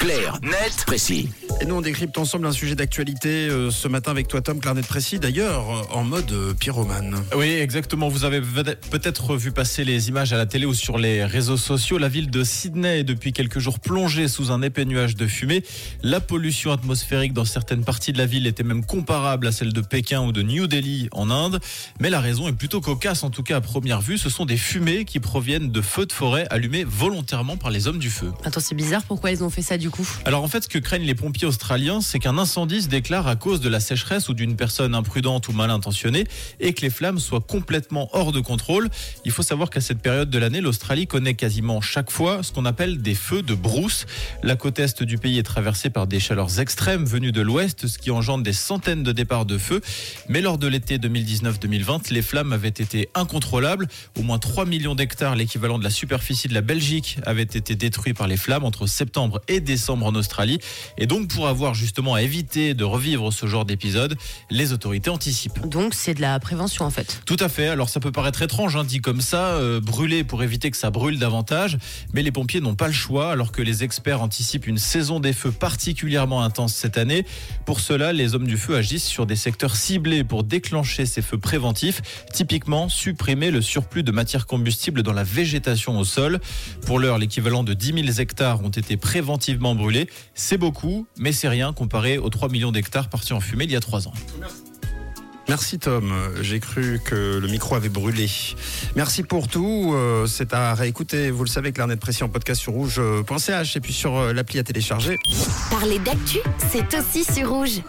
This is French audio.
Clair, net, précis. Et nous, on décrypte ensemble un sujet d'actualité euh, ce matin avec toi, Tom Clarnet Précis, d'ailleurs, euh, en mode euh, pyromane. Oui, exactement. Vous avez ve- peut-être vu passer les images à la télé ou sur les réseaux sociaux. La ville de Sydney est depuis quelques jours plongée sous un épais nuage de fumée. La pollution atmosphérique dans certaines parties de la ville était même comparable à celle de Pékin ou de New Delhi en Inde. Mais la raison est plutôt cocasse, en tout cas à première vue. Ce sont des fumées qui proviennent de feux de forêt allumés volontairement par les hommes du feu. Attends, c'est bizarre, pourquoi ils ont fait ça du coup? Alors en fait, ce que craignent les pompiers australiens, c'est qu'un incendie se déclare à cause de la sécheresse ou d'une personne imprudente ou mal intentionnée et que les flammes soient complètement hors de contrôle. Il faut savoir qu'à cette période de l'année, l'Australie connaît quasiment chaque fois ce qu'on appelle des feux de brousse. La côte est du pays est traversée par des chaleurs extrêmes venues de l'ouest, ce qui engendre des centaines de départs de feu. Mais lors de l'été 2019-2020, les flammes avaient été incontrôlables. Au moins 3 millions d'hectares, l'équivalent de la superficie de la Belgique, avaient été détruits par les flammes entre septembre et décembre en Australie. Et donc, pour avoir justement à éviter de revivre ce genre d'épisode, les autorités anticipent. Donc c'est de la prévention en fait. Tout à fait. Alors ça peut paraître étrange, hein, dit comme ça, euh, brûler pour éviter que ça brûle davantage, mais les pompiers n'ont pas le choix, alors que les experts anticipent une saison des feux particulièrement intense cette année. Pour cela, les hommes du feu agissent sur des secteurs ciblés pour déclencher ces feux préventifs, typiquement supprimer le surplus de matière combustible dans la végétation au sol. Pour l'heure, l'équivalent de 10 000 hectares ont été préventivement brûlés. C'est beaucoup, mais c'est rien comparé aux 3 millions d'hectares partis en fumée il y a 3 ans. Merci Tom, j'ai cru que le micro avait brûlé. Merci pour tout, euh, c'est à réécouter, vous le savez, Clarnet Précis en podcast sur rouge.ch et puis sur euh, l'appli à télécharger. Parler d'actu, c'est aussi sur rouge.